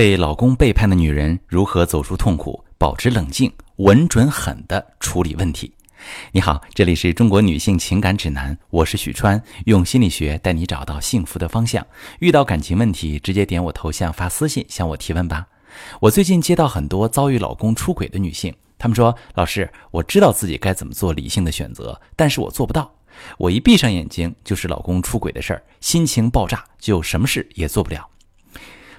被老公背叛的女人如何走出痛苦，保持冷静，稳准狠地处理问题？你好，这里是中国女性情感指南，我是许川，用心理学带你找到幸福的方向。遇到感情问题，直接点我头像发私信向我提问吧。我最近接到很多遭遇老公出轨的女性，她们说：“老师，我知道自己该怎么做理性的选择，但是我做不到。我一闭上眼睛就是老公出轨的事儿，心情爆炸，就什么事也做不了。”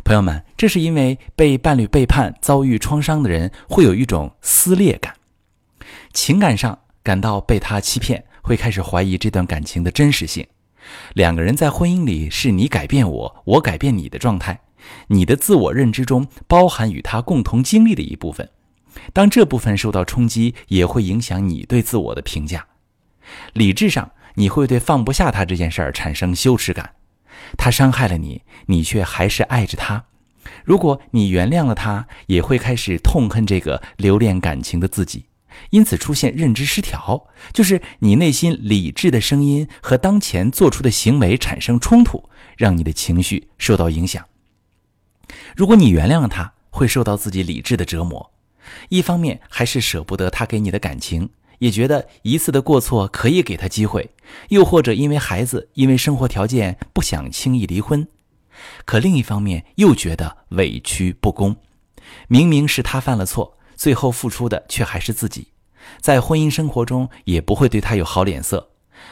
朋友们，这是因为被伴侣背叛、遭遇创伤的人会有一种撕裂感，情感上感到被他欺骗，会开始怀疑这段感情的真实性。两个人在婚姻里是你改变我，我改变你的状态，你的自我认知中包含与他共同经历的一部分。当这部分受到冲击，也会影响你对自我的评价。理智上，你会对放不下他这件事儿产生羞耻感。他伤害了你，你却还是爱着他。如果你原谅了他，也会开始痛恨这个留恋感情的自己，因此出现认知失调，就是你内心理智的声音和当前做出的行为产生冲突，让你的情绪受到影响。如果你原谅了他，会受到自己理智的折磨，一方面还是舍不得他给你的感情。也觉得一次的过错可以给他机会，又或者因为孩子，因为生活条件不想轻易离婚，可另一方面又觉得委屈不公。明明是他犯了错，最后付出的却还是自己，在婚姻生活中也不会对他有好脸色。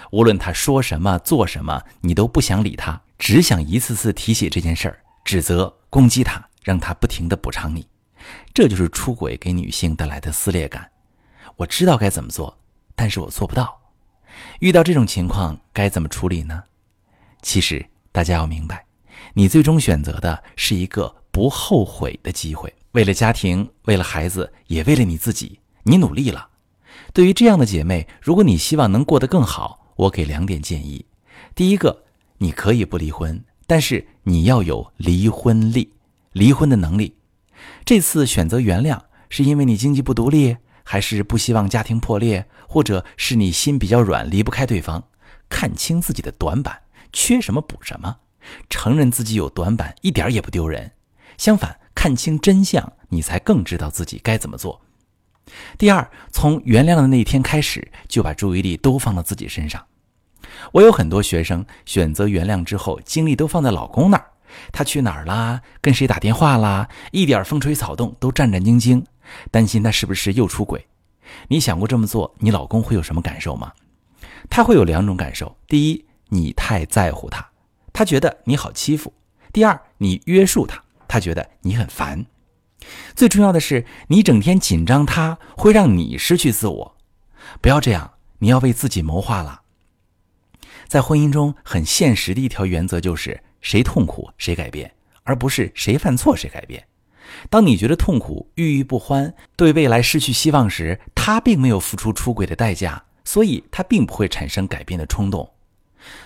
无论他说什么做什么，你都不想理他，只想一次次提起这件事儿，指责攻击他，让他不停的补偿你。这就是出轨给女性带来的撕裂感。我知道该怎么做，但是我做不到。遇到这种情况该怎么处理呢？其实大家要明白，你最终选择的是一个不后悔的机会。为了家庭，为了孩子，也为了你自己，你努力了。对于这样的姐妹，如果你希望能过得更好，我给两点建议：第一个，你可以不离婚，但是你要有离婚力，离婚的能力。这次选择原谅，是因为你经济不独立。还是不希望家庭破裂，或者是你心比较软，离不开对方。看清自己的短板，缺什么补什么，承认自己有短板一点也不丢人。相反，看清真相，你才更知道自己该怎么做。第二，从原谅的那一天开始，就把注意力都放到自己身上。我有很多学生选择原谅之后，精力都放在老公那儿，他去哪儿啦？跟谁打电话啦？一点风吹草动都战战兢兢。担心他是不是又出轨？你想过这么做，你老公会有什么感受吗？他会有两种感受：第一，你太在乎他，他觉得你好欺负；第二，你约束他，他觉得你很烦。最重要的是，你整天紧张他，会让你失去自我。不要这样，你要为自己谋划了。在婚姻中，很现实的一条原则就是：谁痛苦谁改变，而不是谁犯错谁改变。当你觉得痛苦、郁郁不欢、对未来失去希望时，他并没有付出出轨的代价，所以他并不会产生改变的冲动。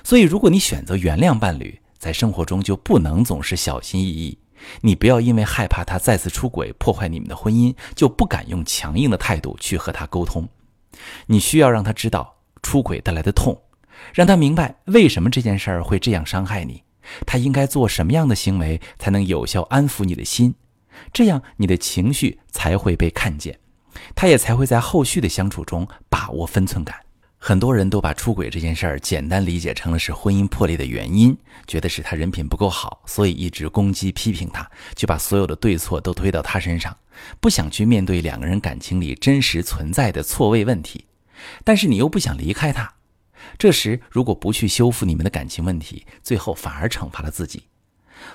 所以，如果你选择原谅伴侣，在生活中就不能总是小心翼翼。你不要因为害怕他再次出轨破坏你们的婚姻，就不敢用强硬的态度去和他沟通。你需要让他知道出轨带来的痛，让他明白为什么这件事儿会这样伤害你，他应该做什么样的行为才能有效安抚你的心。这样，你的情绪才会被看见，他也才会在后续的相处中把握分寸感。很多人都把出轨这件事儿简单理解成了是婚姻破裂的原因，觉得是他人品不够好，所以一直攻击批评他，就把所有的对错都推到他身上，不想去面对两个人感情里真实存在的错位问题。但是你又不想离开他，这时如果不去修复你们的感情问题，最后反而惩罚了自己。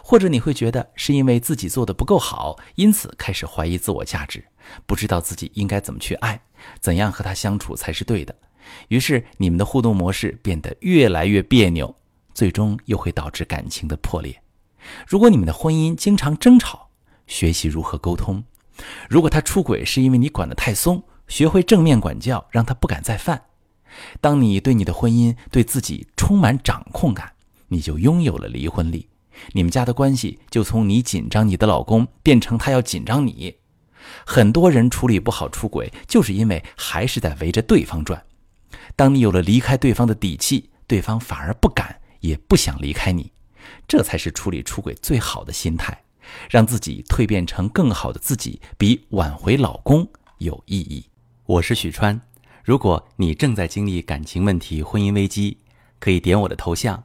或者你会觉得是因为自己做的不够好，因此开始怀疑自我价值，不知道自己应该怎么去爱，怎样和他相处才是对的。于是你们的互动模式变得越来越别扭，最终又会导致感情的破裂。如果你们的婚姻经常争吵，学习如何沟通；如果他出轨是因为你管得太松，学会正面管教，让他不敢再犯。当你对你的婚姻、对自己充满掌控感，你就拥有了离婚力。你们家的关系就从你紧张你的老公变成他要紧张你。很多人处理不好出轨，就是因为还是在围着对方转。当你有了离开对方的底气，对方反而不敢也不想离开你。这才是处理出轨最好的心态，让自己蜕变成更好的自己，比挽回老公有意义。我是许川，如果你正在经历感情问题、婚姻危机，可以点我的头像，